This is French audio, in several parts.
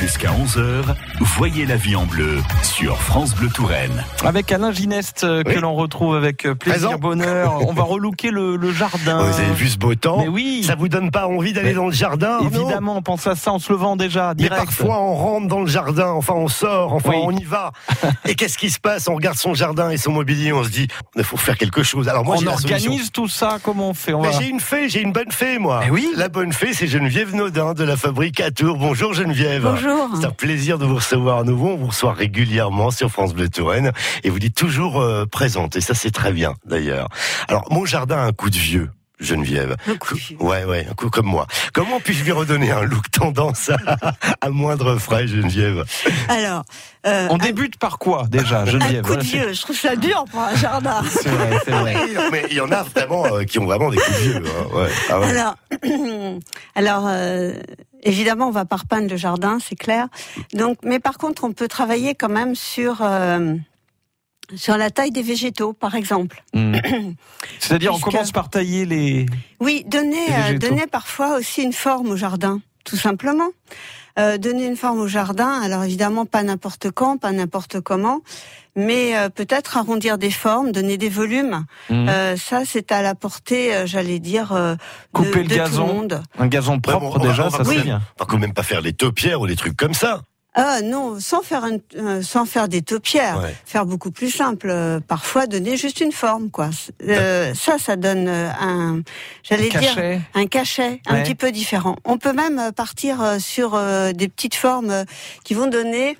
Jusqu'à 11h, voyez la vie en bleu sur France Bleu Touraine. Avec Alain Gineste euh, que l'on retrouve avec euh, plaisir, Présent. bonheur. On va relooker le, le jardin. Oh, Vous avez vu ce beau temps Mais oui. Ça vous donne pas envie d'aller Mais dans le jardin Évidemment, on pense à ça en se levant déjà, Mais direct. parfois on rentre dans le jardin, enfin on sort, enfin Oui. on y va. Et qu'est-ce qui se passe? On regarde son jardin et son mobilier, on se dit, il faut faire quelque chose. Alors moi on organise tout ça, comment on fait? On Mais va... j'ai une fée, j'ai une bonne fée moi. Eh oui. La bonne fée, c'est Geneviève Naudin de la fabrique à Tours. Bonjour Geneviève. Bonjour. C'est un plaisir de vous recevoir à nouveau. On vous reçoit régulièrement sur France Bleu Touraine et vous dites toujours euh, présente. Et ça, c'est très bien d'ailleurs. Alors, mon jardin a un coup de vieux. Geneviève. Un coup de vieux. Ouais, ouais, un coup comme moi. Comment puis-je lui redonner un look tendance à, à moindre frais, Geneviève? Alors, euh, On un- débute par quoi déjà, un, Geneviève? coup de vieux. Je trouve ça dur pour un jardin. C'est vrai, c'est vrai. Mais il y en a vraiment euh, qui ont vraiment des coups de vieux. hein, ouais. Ah ouais. Alors, alors euh, évidemment, on va pas repeindre le jardin, c'est clair. Donc, mais par contre, on peut travailler quand même sur euh, sur la taille des végétaux, par exemple. Hmm. C'est-à-dire, on commence par tailler les. Oui, donner Les euh, donner parfois aussi une forme au jardin, tout simplement. Euh, donner une forme au jardin. Alors évidemment, pas n'importe quand, pas n'importe comment, mais euh, peut-être arrondir des formes, donner des volumes. Hmm. Euh, ça, c'est à la portée, euh, j'allais dire, euh, de, Couper le de gazon. tout le monde. Un gazon propre bon, déjà, on va ça quand c'est bien. On va quand même pas faire les taupières ou des trucs comme ça. Ah non, sans faire un, euh, sans faire des taupières, Ouais. faire beaucoup plus simple. euh, parfois, donner juste une forme, quoi. Euh, ça, ça donne euh, un, j'allais dire, Cachet. un cachet un petit peu différent. On peut même partir euh, sur euh, des petites formes euh, qui vont donner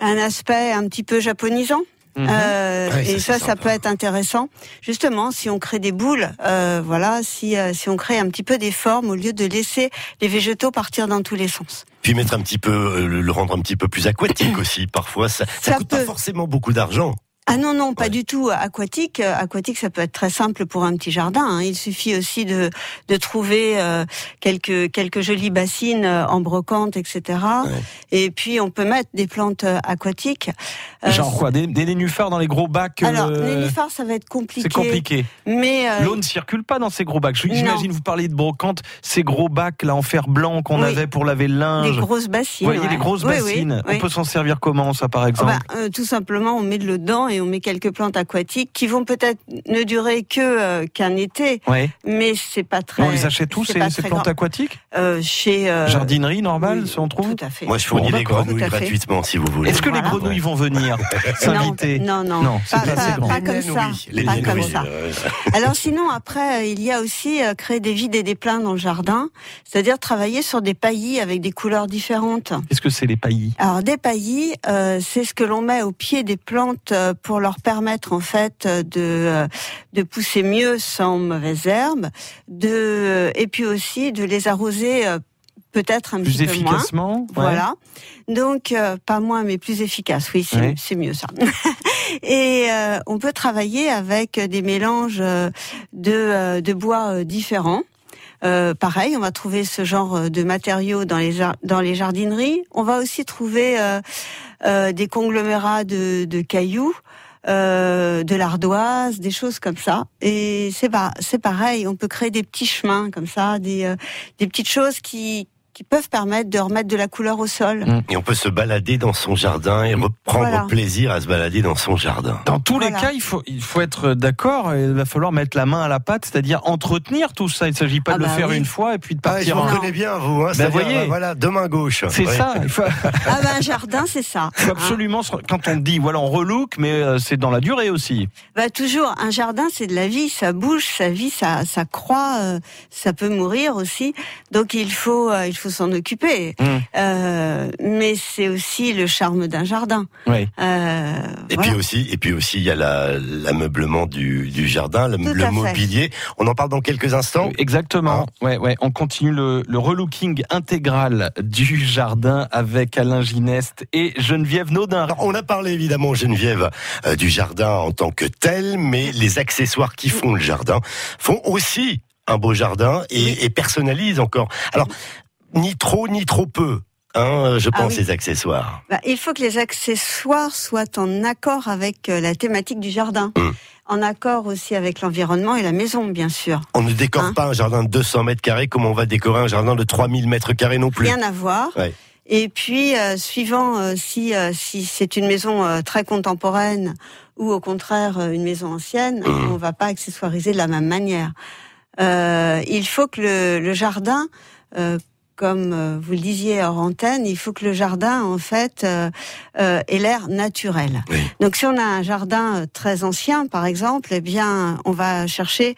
un aspect un petit peu japonisant. Mhm. Euh, Ouais, et ça, ça, peut être intéressant. Justement, si on crée des boules, euh, voilà, si euh, si on crée un petit peu des formes au lieu de laisser les végétaux partir dans tous les sens. Puis mettre un petit peu, euh, le rendre un petit peu plus aquatique aussi. Parfois, ça, ça, Ça coûte pas forcément beaucoup d'argent. Ah non non pas Ouais. du tout aquatique. Euh, Aquatique ça peut être très simple pour un petit jardin. hein. Il suffit aussi de de trouver euh, quelques quelques jolies bassines euh, en brocante etc. Ouais. Et puis on peut mettre des plantes euh, aquatiques. Euh, Genre quoi Des, des nénuphars dans les gros bacs Alors euh, nénuphar ça va être compliqué. C'est compliqué. Mais euh, L'eau ne circule pas dans ces gros bacs. J'imagine vous parliez de brocante, ces gros bacs là en fer blanc qu'on Oui. avait pour laver le des linge. grosses bassines. Vous voyez ouais. les grosses Oui, bassines. oui. On peut s'en servir comment ça par exemple? Bah, euh, tout simplement, on met de l'eau dedans et on met quelques plantes aquatiques qui vont peut-être ne durer que euh, qu'un été, Ouais. mais c'est pas très. on les achète tous ces, ces plantes grand. aquatiques Euh, chez euh, Jardinerie normale, oui, si on trouve Tout à fait. Moi, je fournis Bon, les grenouilles gratuitement si vous voulez. Est-ce que Voilà. les grenouilles vont venir s'inviter Non, non, pas, pas comme ça. Les Pas naines, comme oui. ça. Alors sinon, après, il y a aussi créer des vides et des pleins dans le jardin, c'est-à-dire travailler sur des paillis avec des couleurs différentes. Qu'est-ce que c'est les paillis? Alors des paillis, euh, c'est ce que l'on met au pied des plantes pour leur permettre en fait de de pousser mieux sans mauvaises herbes, de et puis aussi de les arroser euh, peut-être un Plus petit peu moins. efficacement ouais. Voilà. Donc euh, pas moins mais plus efficace. Oui, c'est Ouais. c'est mieux ça. Et euh, on peut travailler avec des mélanges euh, de euh, de bois différents. Euh, pareil, on va trouver ce genre de matériaux dans les dans les jardineries. On va aussi trouver euh, euh, des conglomérats de, de cailloux, euh, de l'ardoise, des choses comme ça. Et c'est pas c'est pareil. On peut créer des petits chemins comme ça, des euh, des petites choses qui qui peuvent permettre de remettre de la couleur au sol. Mm. Et on peut se balader dans son jardin et reprendre Voilà. plaisir à se balader dans son jardin. Dans tous les cas, il faut, il faut être d'accord. Il va falloir mettre la main à la pâte, c'est-à-dire entretenir tout ça. Il ne s'agit pas Ah de le bah faire oui. une fois et puis de Ah, je partir. vous en- reconnais bien, vous. Hein, c'est-à-dire, voyez. euh, voilà, de main gauche. C'est ça. Il faut, Ah ben un jardin, c'est ça. faut Hein. absolument. Quand on dit voilà, on relook, mais euh, c'est dans la durée aussi. Bah toujours, un jardin, c'est de la vie, ça bouge, ça vit, ça, ça croît, euh, ça peut mourir aussi. Donc il faut, euh, il faut s'en occuper. Mm. Euh, mais c'est aussi le charme d'un jardin. Oui. Euh, Et voilà. puis aussi, et puis aussi, il y a la- l'ameublement du, du jardin, le, mobilier. On en parle dans quelques instants. Exactement. Ouais, ouais. On continue le, le relooking intégral du jardin avec Alain Gineste et Geneviève Naudin. Alors, on a parlé évidemment, Geneviève, euh, du jardin en tant que tel, mais les accessoires qui font le jardin font aussi un beau jardin et, et personnalisent encore. Alors, ni trop ni trop peu. Hein, je Ah pense oui. les accessoires. Bah, il faut que les accessoires soient en accord avec euh, la thématique du jardin. Mm. En accord aussi avec l'environnement et la maison, bien sûr. On ne décore Hein? pas un jardin de 200 mètres carrés comme on va décorer un jardin de 3000 mètres carrés non plus. Rien à voir. Ouais. Et puis, euh, suivant euh, si si c'est une maison très contemporaine ou au contraire une maison ancienne, Mhm. on va pas accessoiriser de la même manière. il faut que le, le jardin, comme vous le disiez hors antenne, il faut que le jardin en fait ait l'air naturel. Oui. Donc, si on a un jardin très ancien, par exemple, eh bien, on va chercher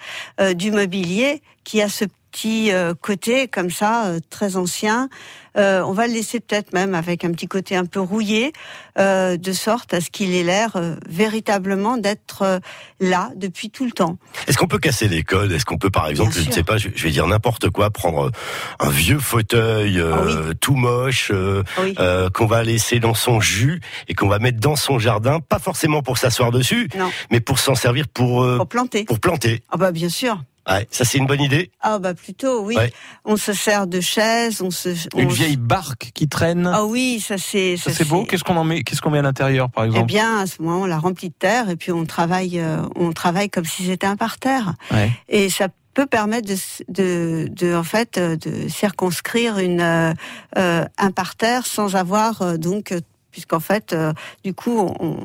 du mobilier qui a ce petit euh, côté comme ça euh, très ancien. Euh, on va le laisser peut-être même avec un petit côté un peu rouillé, euh, de sorte à ce qu'il ait l'air euh, véritablement d'être euh, là depuis tout le temps. Est-ce qu'on peut casser les codes? Est-ce qu'on peut, par exemple, Bien je ne sais pas, je je vais dire n'importe quoi, prendre un vieux fauteuil euh, Ah tout moche euh, Oui. euh, qu'on va laisser dans son jus et qu'on va mettre dans son jardin, pas forcément pour s'asseoir dessus, Non, mais pour s'en servir pour euh, pour planter. pour planter. Ah bah bien sûr. Ouais, ça c'est une bonne idée. Ah bah plutôt oui. Ouais. On se sert de chaises, on se. on Une vieille barque qui traîne. Ah oui, ça c'est. ça c'est beau. Qu'est-ce qu'on en met Qu'est-ce qu'on met à l'intérieur, par Eh exemple? bien, à ce moment, on la remplit de terre et puis on travaille, euh, on travaille comme si c'était un parterre. Ouais. Et ça peut permettre de, de, de, en fait, euh, de circonscrire une, euh, un parterre sans avoir euh, donc, puisqu'en fait, euh, du coup, on,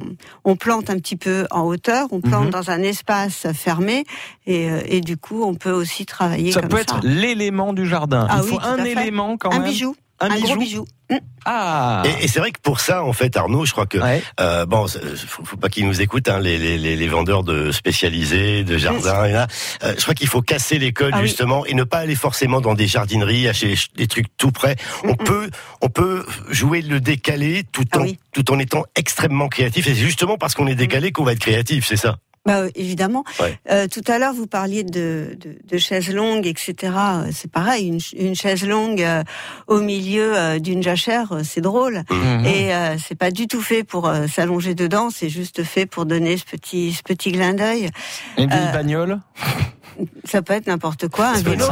on plante un petit peu en hauteur, on plante Mhm. dans un espace fermé, et, euh, et du coup, on peut aussi travailler Ça comme peut ça. être l'élément du jardin. Ah Il oui, faut un élément quand un même. bijou, Un, un, bijou. gros bijou. Mm. Ah. Et, et c'est vrai que pour ça, en fait, Arnaud, je crois que Ouais. euh, bon, faut, faut pas qu'ils nous écoutent, hein, les, les, les, les vendeurs de spécialisés, de jardins. et là, euh, je crois qu'il faut casser les codes Ah oui. justement et ne pas aller forcément dans des jardineries, acheter des trucs tout près. On peut, on peut jouer le décalé tout Ah en oui. tout en étant extrêmement créatif. Et c'est justement parce qu'on est décalé qu'on va être créatif, c'est ça? Bah, euh, évidemment. Ouais. Euh, tout à l'heure, vous parliez de, de, de chaises longues, etc. Euh, C'est pareil, une, une chaise longue euh, au milieu euh, d'une jachère, euh, c'est drôle. Mhm. Et euh, c'est pas du tout fait pour euh, s'allonger dedans, c'est juste fait pour donner ce petit, ce petit clin d'œil. Une vieille euh, bagnole. Ça peut être n'importe quoi, un vélo.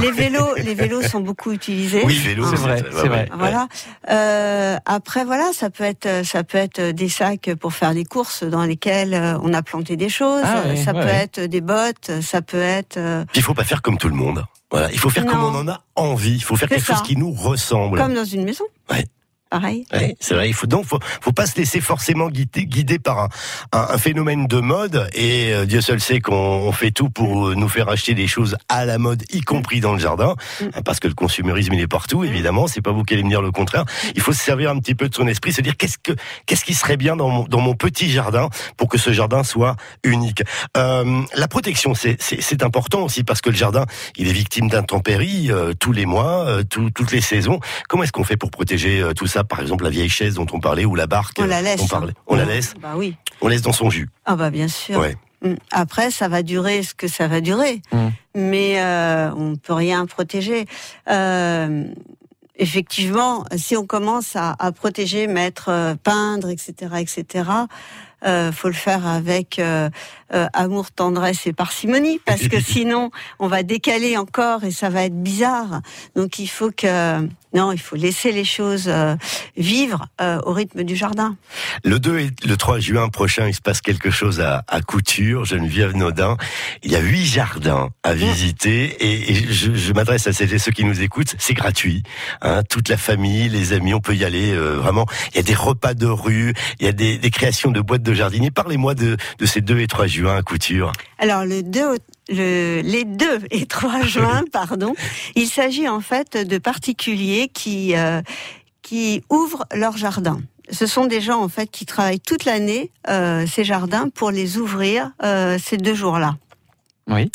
Les vélos, les vélos sont beaucoup utilisés. Oui, vélo, C'est vrai, c'est vrai. Voilà. Euh, après, voilà, ça peut être, ça peut être des sacs pour faire des courses dans lesquels euh, on a planté des choses. Ah ça ouais, peut ouais. être des bottes. Ça peut être. euh, Puis il faut pas faire comme tout le monde. Voilà, il faut faire comme on en a envie. Il faut faire quelque ça. chose qui nous ressemble. Comme dans une maison. Ouais. Pareil. Ouais, c'est vrai. Il faut donc faut, faut pas se laisser forcément guider, guider par un, un, un phénomène de mode. Et euh, Dieu seul sait qu'on on fait tout pour euh, nous faire acheter des choses à la mode, y compris dans le jardin, Mm. hein, parce que le consumérisme il est partout. Évidemment, c'est pas vous qui allez me dire le contraire. Il faut se servir un petit peu de son esprit, se dire qu'est-ce que qu'est-ce qui serait bien dans mon, dans mon petit jardin pour que ce jardin soit unique. Euh, la protection, c'est c'est c'est important aussi parce que le jardin, il est victime d'intempéries euh, tous les mois, euh, tout- toutes les saisons. Comment est-ce qu'on fait pour protéger euh, tout ça? Par exemple, la vieille chaise dont on parlait ou la barque On la laisse. On, parlait. on la laisse. Bah oui. On laisse dans son jus. Ah bah bien sûr. Ouais. Mm. Après, ça va durer ce que ça va durer, Mm. mais euh, on peut rien protéger. Euh, effectivement, si on commence à, à protéger, mettre, euh, peindre, etc., etc., euh, faut le faire avec euh, euh, amour, tendresse et parcimonie, parce que sinon, on va décaler encore et ça va être bizarre. Donc, il faut que non, il faut laisser les choses euh, vivre au rythme du jardin. Le 2 et le 3 juin prochain, il se passe quelque chose à, à Couture, Geneviève Naudin. Il y a huit jardins à visiter et, et je, je m'adresse à celles et ceux qui nous écoutent. C'est gratuit. Hein, toute la famille, les amis, on peut y aller vraiment. Il y a des repas de rue, il y a des, des créations de boîtes de jardiniers. Parlez-moi de, de ces 2 et 3 juin à Couture. Alors le 2, au- le, les 2 et 3 juin, pardon, il s'agit en fait de particuliers qui euh, qui ouvrent leur jardin. Ce sont des gens en fait qui travaillent toute l'année euh, ces jardins pour les ouvrir euh, ces deux jours-là. Oui.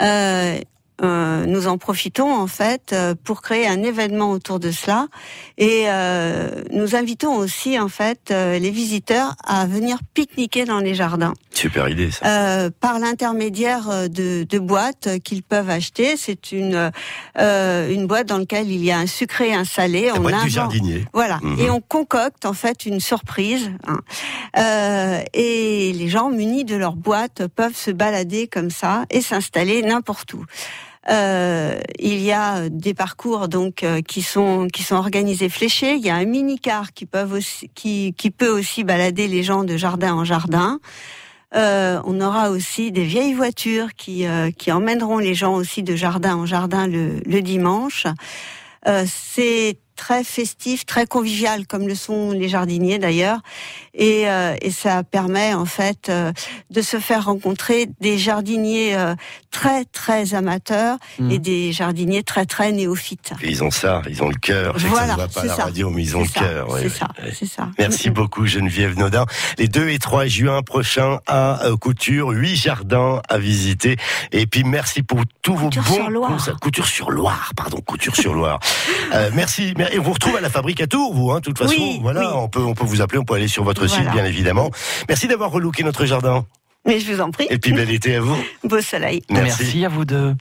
Euh, euh, nous en profitons en fait euh, pour créer un événement autour de cela et euh, nous invitons aussi en fait euh, les visiteurs à venir pique-niquer dans les jardins Super idée ça. euh, par l'intermédiaire de, de boîtes qu'ils peuvent acheter. C'est une euh, une boîte dans laquelle il y a un sucré et un salé. La on boîte du jardinier. Voilà, Mhm. et on concocte en fait une surprise. hein. Euh, et les gens munis de leur boîte peuvent se balader comme ça et s'installer n'importe où. Euh, il y a des parcours donc euh, qui sont qui sont organisés fléchés. Il y a un mini car qui peuvent aussi qui qui peut aussi balader les gens de jardin en jardin. Euh, on aura aussi des vieilles voitures qui euh, qui emmèneront les gens aussi de jardin en jardin le, le dimanche. Euh, c'est très festif, très convivial, comme le sont les jardiniers d'ailleurs. Et, euh, et, ça permet en fait euh, de se faire rencontrer des jardiniers euh, très très amateurs Mm. et des jardiniers très très néophytes. Et ils ont ça, ils ont le cœur. Je sais que ça Voilà, ne va pas à la ça. radio, mais ils ont le cœur. C'est ouais. ça, c'est ça. Merci beaucoup Geneviève Nodin. Les 2 et 3 juin prochains à Couture, 8 jardins à visiter. Et puis merci pour tous vos Couture bons sur Loire. Couture sur Loire, pardon, Couture sur Loire. Euh, merci. Et on vous retrouve à la fabrique à Tours, vous, hein, de toute façon. Oui, voilà, oui. on peut on peut vous appeler, on peut aller sur votre site, bien évidemment. Merci d'avoir relooké notre jardin. Mais je vous en prie, Et puis bel été à vous. beau soleil. Merci. Merci à vous deux.